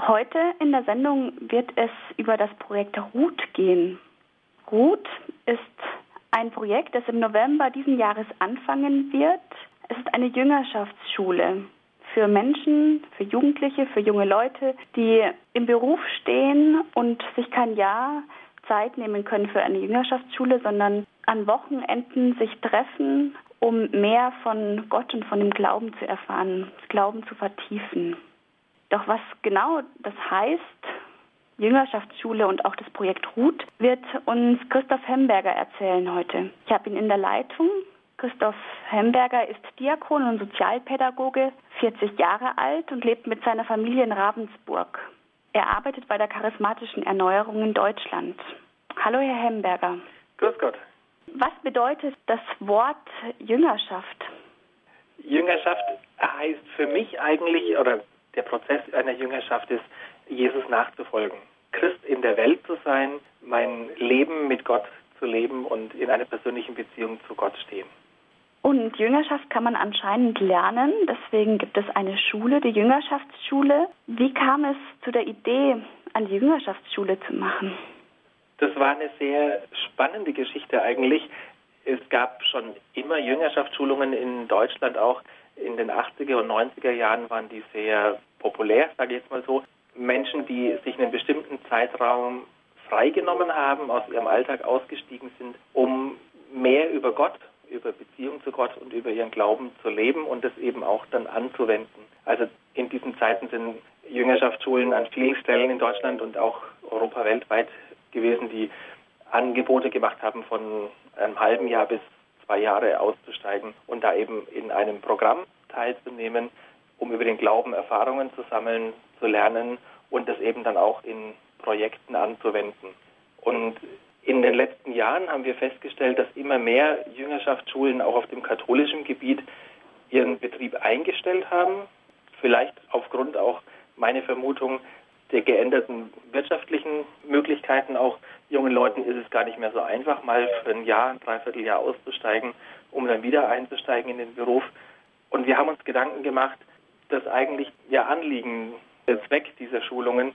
Heute in der Sendung wird es über das Projekt RUT gehen. RUT ist ein Projekt, das im November diesen Jahres anfangen wird. Es ist eine Jüngerschaftsschule für Menschen, für Jugendliche, für junge Leute, die im Beruf stehen und sich kein Jahr Zeit nehmen können für eine Jüngerschaftsschule, sondern an Wochenenden sich treffen, um mehr von Gott und von dem Glauben zu erfahren, Glauben zu vertiefen. Doch was genau das heißt, Jüngerschaftsschule und auch das Projekt Ruth, wird uns Christoph Hemberger erzählen heute. Ich habe ihn in der Leitung. Christoph Hemberger ist Diakon und Sozialpädagoge, 40 Jahre alt und lebt mit seiner Familie in Ravensburg. Er arbeitet bei der charismatischen Erneuerung in Deutschland. Hallo, Herr Hemberger. Grüß Gott. Was bedeutet das Wort Jüngerschaft? Jüngerschaft heißt für mich eigentlich, oder der Prozess einer Jüngerschaft ist, Jesus nachzufolgen. Christ in der Welt zu sein, mein Leben mit Gott zu leben und in einer persönlichen Beziehung zu Gott stehen. Und Jüngerschaft kann man anscheinend lernen. Deswegen gibt es eine Schule, die Jüngerschaftsschule. Wie kam es zu der Idee, eine Jüngerschaftsschule zu machen? Das war eine sehr spannende Geschichte eigentlich. Es gab schon immer Jüngerschaftsschulungen in Deutschland auch. In den 80er und 90er Jahren waren die sehr populär, sage ich jetzt mal so. Menschen, die sich einen bestimmten Zeitraum freigenommen haben, aus ihrem Alltag ausgestiegen sind, um mehr über Gott, über Beziehung zu Gott und über ihren Glauben zu leben und das eben auch dann anzuwenden. Also in diesen Zeiten sind Jüngerschaftsschulen an vielen Stellen in Deutschland und auch Europa weltweit gewesen, die Angebote gemacht haben, von einem halben Jahr bis zwei Jahre auszusteigen und da eben in einem Programm teilzunehmen, um über den Glauben Erfahrungen zu sammeln, zu lernen und das eben dann auch in Projekten anzuwenden. Und in den letzten Jahren haben wir festgestellt, dass immer mehr Jüngerschaftsschulen auch auf dem katholischen Gebiet ihren Betrieb eingestellt haben. Vielleicht aufgrund auch, meine Vermutung, der geänderten wirtschaftlichen Möglichkeiten auch jungen Leuten ist es gar nicht mehr so einfach, mal für ein Jahr, ein Dreivierteljahr auszusteigen, um dann wieder einzusteigen in den Beruf. Und wir haben uns Gedanken gemacht, dass eigentlich ihr Anliegen, der Zweck dieser Schulungen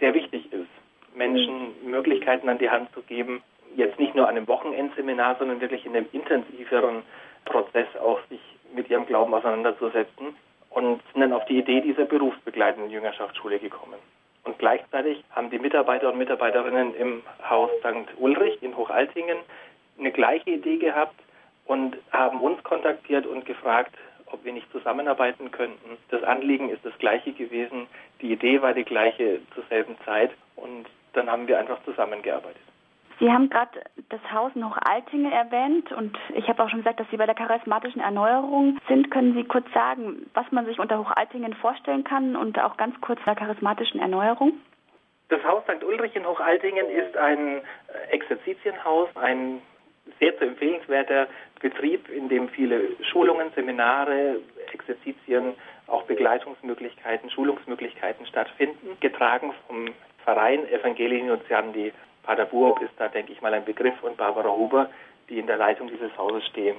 sehr wichtig ist, Menschen Möglichkeiten an die Hand zu geben, jetzt nicht nur an einem Wochenendseminar, sondern wirklich in einem intensiveren Prozess auch sich mit ihrem Glauben auseinanderzusetzen und sind dann auf die Idee dieser berufsbegleitenden Jüngerschaftsschule gekommen. Und gleichzeitig haben die Mitarbeiter und Mitarbeiterinnen im Haus St. Ulrich in Hochaltingen eine gleiche Idee gehabt und haben uns kontaktiert und gefragt, ob wir nicht zusammenarbeiten könnten. Das Anliegen ist das gleiche gewesen, die Idee war die gleiche zur selben Zeit und dann haben wir einfach zusammengearbeitet. Sie haben gerade das Haus in Hochaltingen erwähnt und ich habe auch schon gesagt, dass Sie bei der charismatischen Erneuerung sind. Können Sie kurz sagen, was man sich unter Hochaltingen vorstellen kann und auch ganz kurz der charismatischen Erneuerung? Das Haus St. Ulrich in Hochaltingen ist ein Exerzitienhaus, ein sehr zu empfehlenswerter Betrieb, in dem viele Schulungen, Seminare, Exerzitien, auch Begleitungsmöglichkeiten, Schulungsmöglichkeiten stattfinden, getragen vom Verein Evangelii Nuntiandi. Pater Buob ist da, denke ich mal, ein Begriff und Barbara Huber, die in der Leitung dieses Hauses stehen.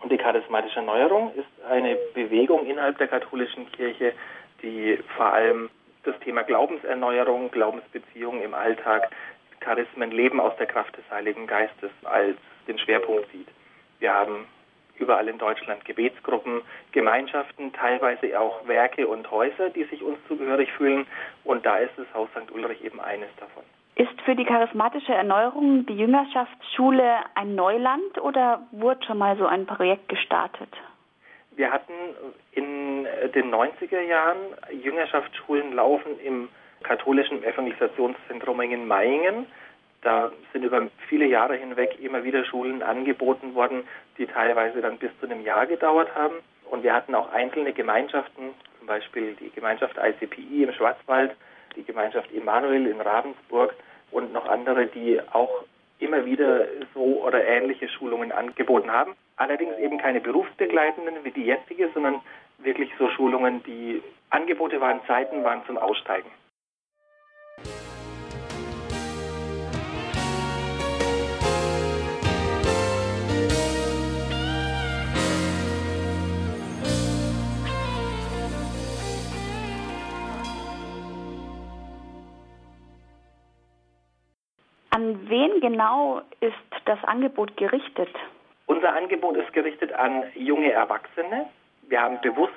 Und die charismatische Erneuerung ist eine Bewegung innerhalb der katholischen Kirche, die vor allem das Thema Glaubenserneuerung, Glaubensbeziehungen im Alltag, Charismen, Leben aus der Kraft des Heiligen Geistes als den Schwerpunkt sieht. Wir haben überall in Deutschland Gebetsgruppen, Gemeinschaften, teilweise auch Werke und Häuser, die sich uns zugehörig fühlen. Und da ist das Haus St. Ulrich eben eines davon. Ist für die charismatische Erneuerung die Jüngerschaftsschule ein Neuland oder wurde schon mal so ein Projekt gestartet? Wir hatten in den 90er Jahren Jüngerschaftsschulen laufen im katholischen Evangelisationszentrum in Mayingen. Da sind über viele Jahre hinweg immer wieder Schulen angeboten worden, die teilweise dann bis zu einem Jahr gedauert haben. Und wir hatten auch einzelne Gemeinschaften, zum Beispiel die Gemeinschaft ICPI im Schwarzwald, die Gemeinschaft Emanuel in Ravensburg und noch andere, die auch immer wieder so oder ähnliche Schulungen angeboten haben. Allerdings eben keine berufsbegleitenden wie die jetzige, sondern wirklich so Schulungen, die Angebote waren, Zeiten waren zum Aussteigen. Wen genau ist das Angebot gerichtet? Unser Angebot ist gerichtet an junge Erwachsene. Wir haben bewusst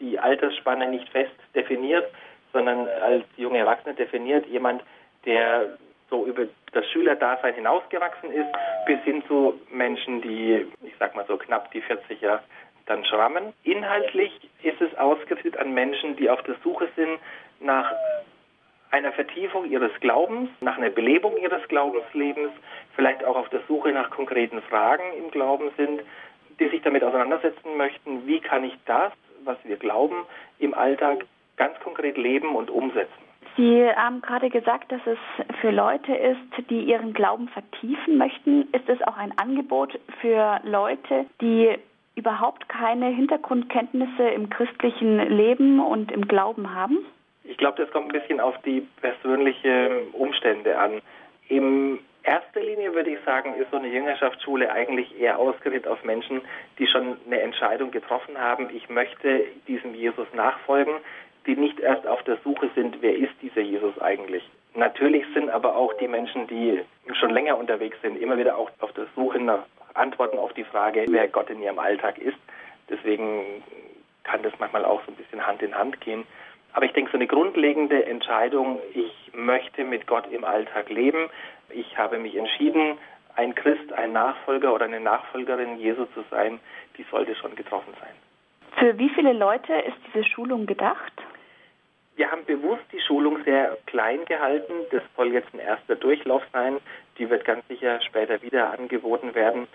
die Altersspanne nicht fest definiert, sondern als junge Erwachsene definiert jemand, der so über das Schülerdasein hinausgewachsen ist, bis hin zu Menschen, die, ich sag mal so knapp die 40er dann schrammen. Inhaltlich ist es ausgerichtet an Menschen, die auf der Suche sind nach einer Vertiefung ihres Glaubens, nach einer Belebung ihres Glaubenslebens, vielleicht auch auf der Suche nach konkreten Fragen im Glauben sind, die sich damit auseinandersetzen möchten, wie kann ich das, was wir glauben, im Alltag ganz konkret leben und umsetzen. Sie haben gerade gesagt, dass es für Leute ist, die ihren Glauben vertiefen möchten. Ist es auch ein Angebot für Leute, die überhaupt keine Hintergrundkenntnisse im christlichen Leben und im Glauben haben? Ich glaube, das kommt ein bisschen auf die persönlichen Umstände an. In erster Linie würde ich sagen, ist so eine Jüngerschaftsschule eigentlich eher ausgerichtet auf Menschen, die schon eine Entscheidung getroffen haben, ich möchte diesem Jesus nachfolgen, die nicht erst auf der Suche sind, wer ist dieser Jesus eigentlich. Natürlich sind aber auch die Menschen, die schon länger unterwegs sind, immer wieder auch auf der Suche nach Antworten auf die Frage, wer Gott in ihrem Alltag ist. Deswegen kann das manchmal auch so ein bisschen Hand in Hand gehen. Aber ich denke, so eine grundlegende Entscheidung, ich möchte mit Gott im Alltag leben. Ich habe mich entschieden, ein Christ, ein Nachfolger oder eine Nachfolgerin Jesu zu sein, die sollte schon getroffen sein. Für wie viele Leute ist diese Schulung gedacht? Wir haben bewusst die Schulung sehr klein gehalten. Das soll jetzt ein erster Durchlauf sein. Die wird ganz sicher später wieder angeboten werden.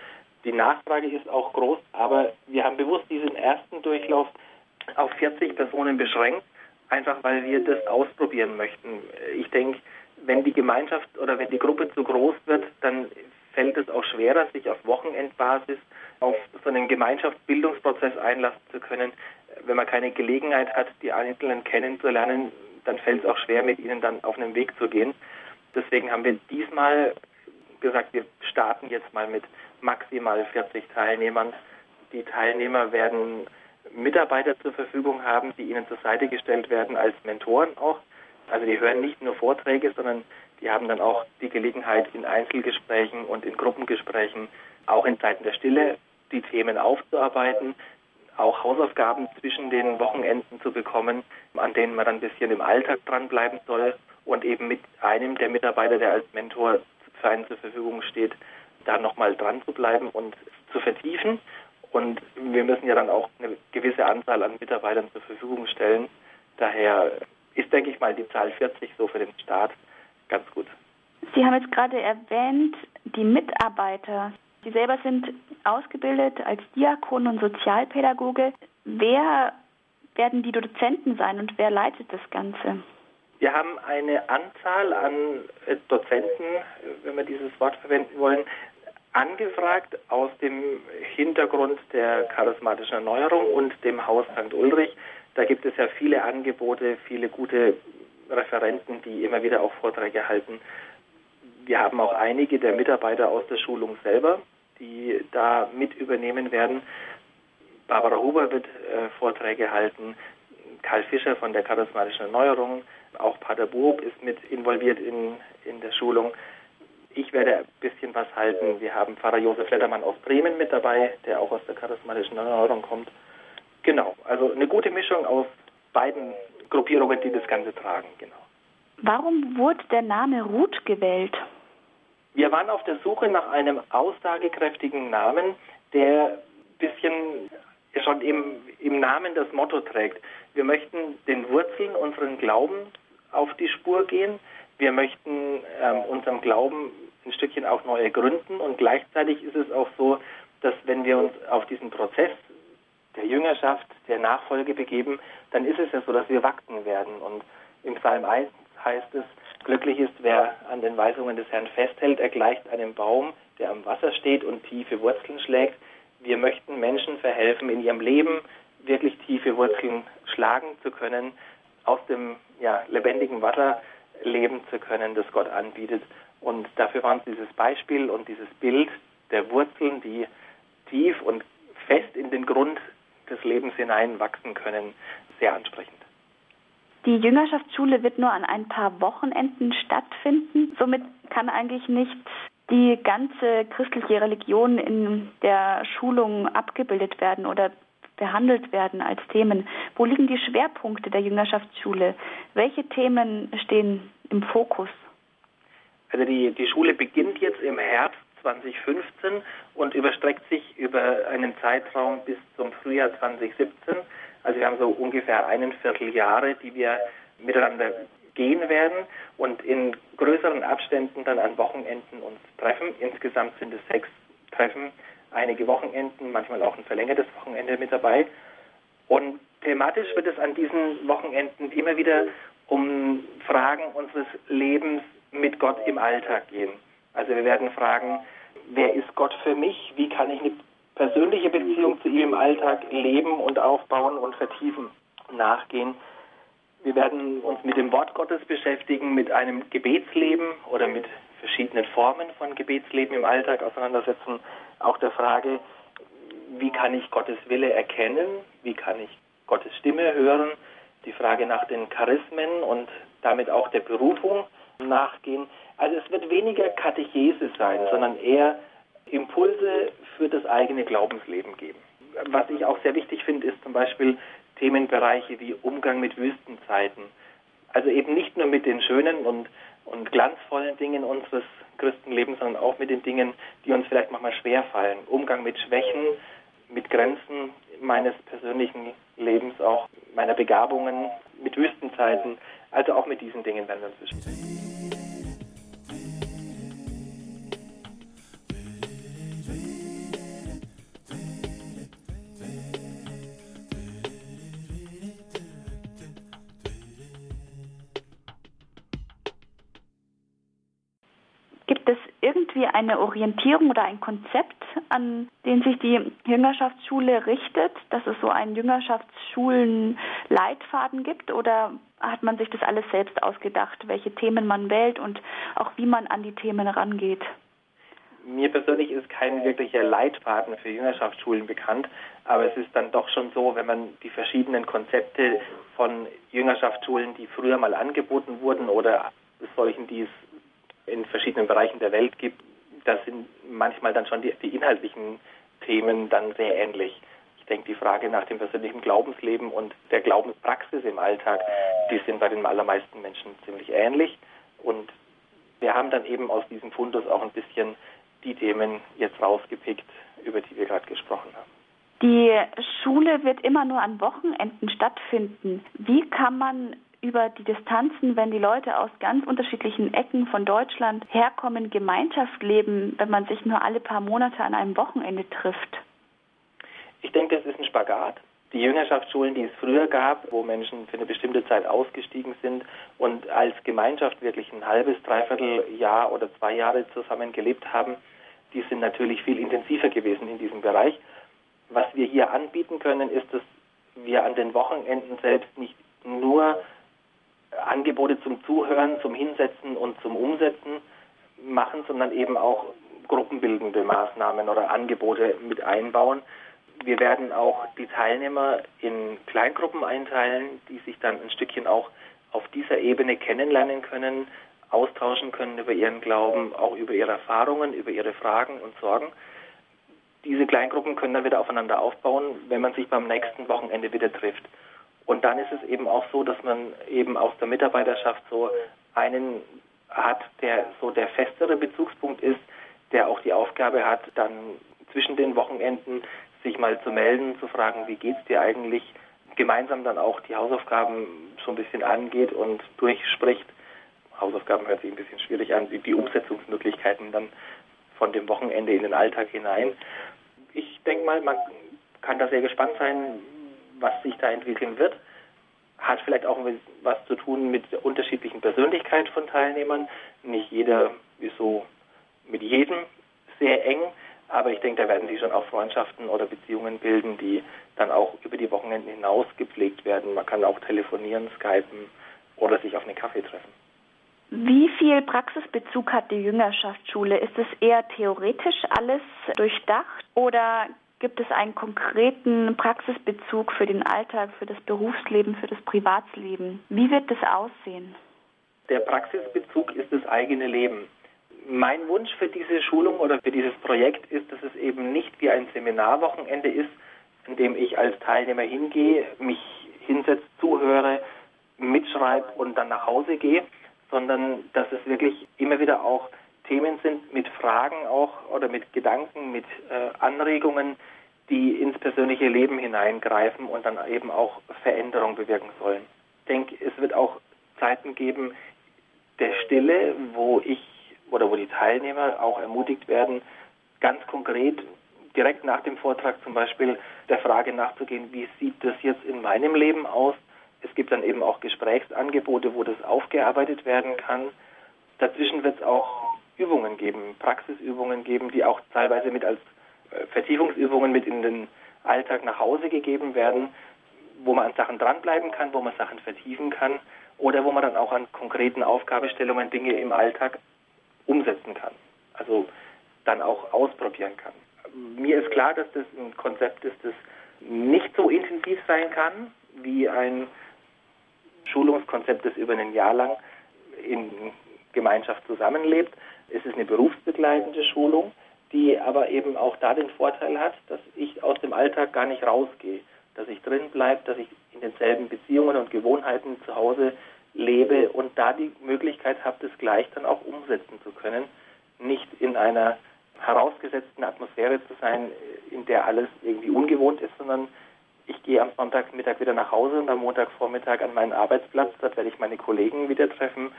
Die Nachfrage ist auch groß, aber wir haben bewusst diesen ersten Durchlauf auf 40 Personen beschränkt, einfach weil wir das ausprobieren möchten. Ich denke, wenn die Gemeinschaft oder wenn die Gruppe zu groß wird, dann fällt es auch schwerer, sich auf Wochenendbasis auf so einen Gemeinschaftsbildungsprozess einlassen zu können. Wenn man keine Gelegenheit hat, die Einzelnen kennenzulernen, dann fällt es auch schwer, mit ihnen dann auf einen Weg zu gehen. Deswegen haben wir diesmal gesagt, wir starten jetzt mal mit maximal 40 Teilnehmern. Die Teilnehmer werden Mitarbeiter zur Verfügung haben, die ihnen zur Seite gestellt werden als Mentoren auch. Also die hören nicht nur Vorträge, sondern die haben dann auch die Gelegenheit, in Einzelgesprächen und in Gruppengesprächen, auch in Zeiten der Stille, die Themen aufzuarbeiten, auch Hausaufgaben zwischen den Wochenenden zu bekommen, an denen man dann ein bisschen im Alltag dranbleiben soll und eben mit einem der Mitarbeiter, der als Mentor zu einen zur Verfügung steht, da nochmal dran zu bleiben und zu vertiefen. Und wir müssen ja dann auch eine gewisse Anzahl an Mitarbeitern zur Verfügung stellen. Daher ist, denke ich mal, die Zahl 40 so für den Start ganz gut. Sie haben jetzt gerade erwähnt, die Mitarbeiter. Sie selber sind ausgebildet als Diakon und Sozialpädagoge. Wer werden die Dozenten sein und wer leitet das Ganze? Wir haben eine Anzahl an äh, Dozenten, wenn wir dieses Wort verwenden wollen, angefragt aus dem Hintergrund der charismatischen Erneuerung und dem Haus St. Ulrich. Da gibt es ja viele Angebote, viele gute Referenten, die immer wieder auch Vorträge halten. Wir haben auch einige der Mitarbeiter aus der Schulung selber, die da mit übernehmen werden. Barbara Huber wird äh, Vorträge halten, Karl Fischer von der charismatischen Erneuerung, auch Pater Buob ist mit involviert in, in der Schulung. Ich werde ein bisschen was halten. Wir haben Pfarrer Josef Lettermann aus Bremen mit dabei, der auch aus der charismatischen Erneuerung kommt. Genau, also eine gute Mischung aus beiden Gruppierungen, die das Ganze tragen, genau. Warum wurde der Name Ruth gewählt? Wir waren auf der Suche nach einem aussagekräftigen Namen, der ein bisschen schon im, im Namen das Motto trägt. Wir möchten den Wurzeln unseren Glauben auf die Spur gehen. Wir möchten ähm, unserem Glauben ein Stückchen auch neue gründen und gleichzeitig ist es auch so, dass wenn wir uns auf diesen Prozess der Jüngerschaft, der Nachfolge begeben, dann ist es ja so, dass wir wachsen werden. Und im Psalm 1 heißt es, glücklich ist, wer an den Weisungen des Herrn festhält, er gleicht einem Baum, der am Wasser steht und tiefe Wurzeln schlägt. Wir möchten Menschen verhelfen, in ihrem Leben wirklich tiefe Wurzeln schlagen zu können, aus dem ja, lebendigen Wasser leben zu können, das Gott anbietet. Und dafür war uns dieses Beispiel und dieses Bild der Wurzeln, die tief und fest in den Grund des Lebens hineinwachsen können, sehr ansprechend. Die Jüngerschaftsschule wird nur an ein paar Wochenenden stattfinden. Somit kann eigentlich nicht die ganze christliche Religion in der Schulung abgebildet werden oder behandelt werden als Themen. Wo liegen die Schwerpunkte der Jüngerschaftsschule? Welche Themen stehen im Fokus? Also die, die Schule beginnt jetzt im Herbst 2015 und überstreckt sich über einen Zeitraum bis zum Frühjahr 2017. Also wir haben so ungefähr einen Vierteljahre, die wir miteinander gehen werden und in größeren Abständen dann an Wochenenden uns treffen. Insgesamt sind es sechs Treffen, einige Wochenenden, manchmal auch ein verlängertes Wochenende mit dabei. Und thematisch wird es an diesen Wochenenden immer wieder um Fragen unseres Lebens mit Gott im Alltag gehen. Also wir werden fragen, wer ist Gott für mich? Wie kann ich eine persönliche Beziehung zu ihm im Alltag leben und aufbauen und vertiefen, nachgehen. Wir werden uns mit dem Wort Gottes beschäftigen, mit einem Gebetsleben oder mit verschiedenen Formen von Gebetsleben im Alltag auseinandersetzen. Auch der Frage, wie kann ich Gottes Wille erkennen? Wie kann ich Gottes Stimme hören? Die Frage nach den Charismen und damit auch der Berufung nachgehen. Also es wird weniger Katechese sein, sondern eher Impulse für das eigene Glaubensleben geben. Was ich auch sehr wichtig finde, ist zum Beispiel Themenbereiche wie Umgang mit Wüstenzeiten. Also eben nicht nur mit den schönen und, und glanzvollen Dingen unseres Christenlebens, sondern auch mit den Dingen, die uns vielleicht manchmal schwerfallen. Umgang mit Schwächen, mit Grenzen meines persönlichen Lebens, auch meiner Begabungen, mit Wüstenzeiten. Also auch mit diesen Dingen werden wir uns beschäftigen. Irgendwie eine Orientierung oder ein Konzept, an den sich die Jüngerschaftsschule richtet, dass es so einen Jüngerschaftsschulen-Leitfaden gibt oder hat man sich das alles selbst ausgedacht, welche Themen man wählt und auch wie man an die Themen rangeht? Mir persönlich ist kein wirklicher Leitfaden für Jüngerschaftsschulen bekannt, aber es ist dann doch schon so, wenn man die verschiedenen Konzepte von Jüngerschaftsschulen, die früher mal angeboten wurden oder solchen, die es in verschiedenen Bereichen der Welt gibt, das sind manchmal dann schon die, die inhaltlichen Themen dann sehr ähnlich. Ich denke, die Frage nach dem persönlichen Glaubensleben und der Glaubenspraxis im Alltag, die sind bei den allermeisten Menschen ziemlich ähnlich. Und wir haben dann eben aus diesem Fundus auch ein bisschen die Themen jetzt rausgepickt, über die wir gerade gesprochen haben. Die Schule wird immer nur an Wochenenden stattfinden. Wie kann man über die Distanzen, wenn die Leute aus ganz unterschiedlichen Ecken von Deutschland herkommen, Gemeinschaft leben, wenn man sich nur alle paar Monate an einem Wochenende trifft? Ich denke, es ist ein Spagat. Die Jüngerschaftsschulen, die es früher gab, wo Menschen für eine bestimmte Zeit ausgestiegen sind und als Gemeinschaft wirklich ein halbes, dreiviertel Jahr oder zwei Jahre zusammen gelebt haben, die sind natürlich viel intensiver gewesen in diesem Bereich. Was wir hier anbieten können, ist, dass wir an den Wochenenden selbst nicht nur Angebote zum Zuhören, zum Hinsetzen und zum Umsetzen machen, sondern eben auch gruppenbildende Maßnahmen oder Angebote mit einbauen. Wir werden auch die Teilnehmer in Kleingruppen einteilen, die sich dann ein Stückchen auch auf dieser Ebene kennenlernen können, austauschen können über ihren Glauben, auch über ihre Erfahrungen, über ihre Fragen und Sorgen. Diese Kleingruppen können dann wieder aufeinander aufbauen, wenn man sich beim nächsten Wochenende wieder trifft. Und dann ist es eben auch so, dass man eben aus der Mitarbeiterschaft so einen hat, der so der festere Bezugspunkt ist, der auch die Aufgabe hat, dann zwischen den Wochenenden sich mal zu melden, zu fragen, wie geht's dir eigentlich, gemeinsam dann auch die Hausaufgaben so ein bisschen angeht und durchspricht. Hausaufgaben hört sich ein bisschen schwierig an, die Umsetzungsmöglichkeiten dann von dem Wochenende in den Alltag hinein. Ich denke mal, man kann da sehr gespannt sein, was sich da entwickeln wird. Hat vielleicht auch was zu tun mit der unterschiedlichen Persönlichkeit von Teilnehmern. Nicht jeder ist so mit jedem sehr eng, aber ich denke, da werden sich schon auch Freundschaften oder Beziehungen bilden, die dann auch über die Wochenenden hinaus gepflegt werden. Man kann auch telefonieren, skypen oder sich auf einen Kaffee treffen. Wie viel Praxisbezug hat die Jüngerschaftsschule? Ist es eher theoretisch alles durchdacht oder gibt es einen konkreten Praxisbezug für den Alltag, für das Berufsleben, für das Privatsleben. Wie wird das aussehen? Der Praxisbezug ist das eigene Leben. Mein Wunsch für diese Schulung oder für dieses Projekt ist, dass es eben nicht wie ein Seminarwochenende ist, in dem ich als Teilnehmer hingehe, mich hinsetze, zuhöre, mitschreibe und dann nach Hause gehe, sondern dass es wirklich immer wieder auch Themen sind mit Fragen auch oder mit Gedanken, mit äh, Anregungen, die ins persönliche Leben hineingreifen und dann eben auch Veränderung bewirken sollen. Ich denke, es wird auch Zeiten geben der Stille, wo ich oder wo die Teilnehmer auch ermutigt werden, ganz konkret direkt nach dem Vortrag zum Beispiel der Frage nachzugehen, wie sieht das jetzt in meinem Leben aus? Es gibt dann eben auch Gesprächsangebote, wo das aufgearbeitet werden kann. Dazwischen wird es auch Übungen geben, Praxisübungen geben, die auch teilweise mit als Vertiefungsübungen mit in den Alltag nach Hause gegeben werden, wo man an Sachen dranbleiben kann, wo man Sachen vertiefen kann oder wo man dann auch an konkreten Aufgabestellungen Dinge im Alltag umsetzen kann. Also dann auch ausprobieren kann. Mir ist klar, dass das ein Konzept ist, das nicht so intensiv sein kann wie ein Schulungskonzept, das über ein Jahr lang in Gemeinschaft zusammenlebt. Es ist eine berufsbegleitende Schulung, die aber eben auch da den Vorteil hat, dass ich aus dem Alltag gar nicht rausgehe, dass ich drin bleibe, dass ich in denselben Beziehungen und Gewohnheiten zu Hause lebe und da die Möglichkeit habe, das gleich dann auch umsetzen zu können, nicht in einer herausgesetzten Atmosphäre zu sein, in der alles irgendwie ungewohnt ist, sondern ich gehe am Sonntagmittag wieder nach Hause und am Montagvormittag an meinen Arbeitsplatz. Dort werde ich meine Kollegen wieder treffen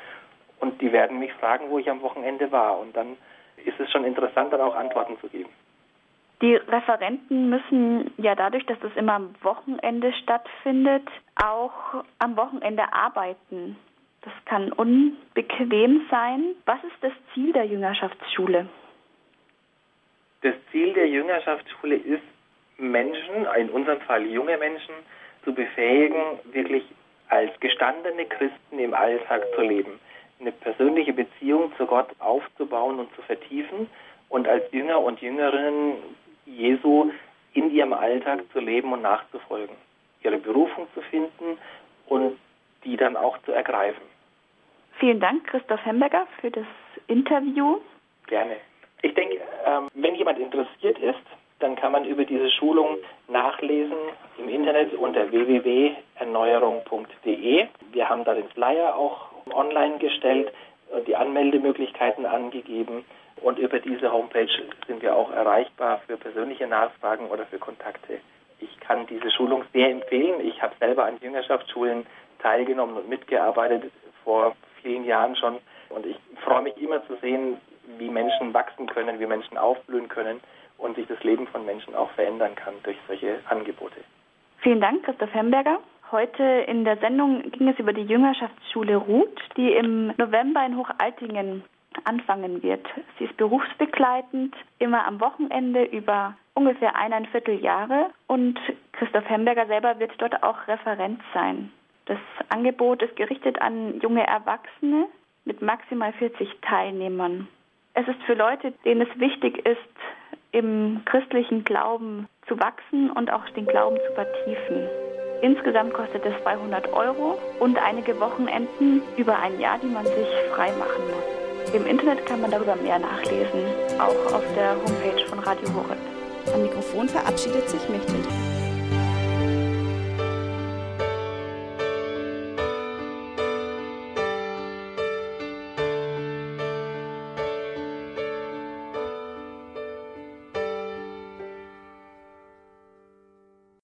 und die werden mich fragen, wo ich am Wochenende war. Und dann ist es schon interessant, dann auch Antworten zu geben. Die Referenten müssen ja dadurch, dass es immer am Wochenende stattfindet, auch am Wochenende arbeiten. Das kann unbequem sein. Was ist das Ziel der Jüngerschaftsschule? Das Ziel der Jüngerschaftsschule ist, Menschen, in unserem Fall junge Menschen, zu befähigen, wirklich als gestandene Christen im Alltag zu leben, eine persönliche Beziehung zu Gott aufzubauen und zu vertiefen und als Jünger und Jüngerinnen Jesu in ihrem Alltag zu leben und nachzufolgen, ihre Berufung zu finden und die dann auch zu ergreifen. Vielen Dank, Christoph Hemberger, für das Interview. Gerne. Ich denke, ähm, wenn jemand interessiert ist, dann kann man über diese Schulung nachlesen im Internet unter www.erneuerung.de. Wir haben da den Flyer auch online gestellt, die Anmeldemöglichkeiten angegeben und über diese Homepage sind wir auch erreichbar für persönliche Nachfragen oder für Kontakte. Ich kann diese Schulung sehr empfehlen. Ich habe selber an Jüngerschaftsschulen teilgenommen und mitgearbeitet vor vielen Jahren schon. Und ich freue mich immer zu sehen, wie Menschen wachsen können, wie Menschen aufblühen können und sich das Leben von Menschen auch verändern kann durch solche Angebote. Vielen Dank, Christoph Hemberger. Heute in der Sendung ging es über die Jüngerschaftsschule Ruth, die im November in Hochaltingen anfangen wird. Sie ist berufsbegleitend, immer am Wochenende über ungefähr eineinviertel Jahre und Christoph Hemberger selber wird dort auch Referent sein. Das Angebot ist gerichtet an junge Erwachsene mit maximal 40 Teilnehmern. Es ist für Leute, denen es wichtig ist, im christlichen Glauben zu wachsen und auch den Glauben zu vertiefen. Insgesamt kostet es 200 Euro und einige Wochenenden über ein Jahr, die man sich frei machen muss. Im Internet kann man darüber mehr nachlesen, auch auf der Homepage von Radio Horeb. Am Mikrofon verabschiedet sich Mechthild.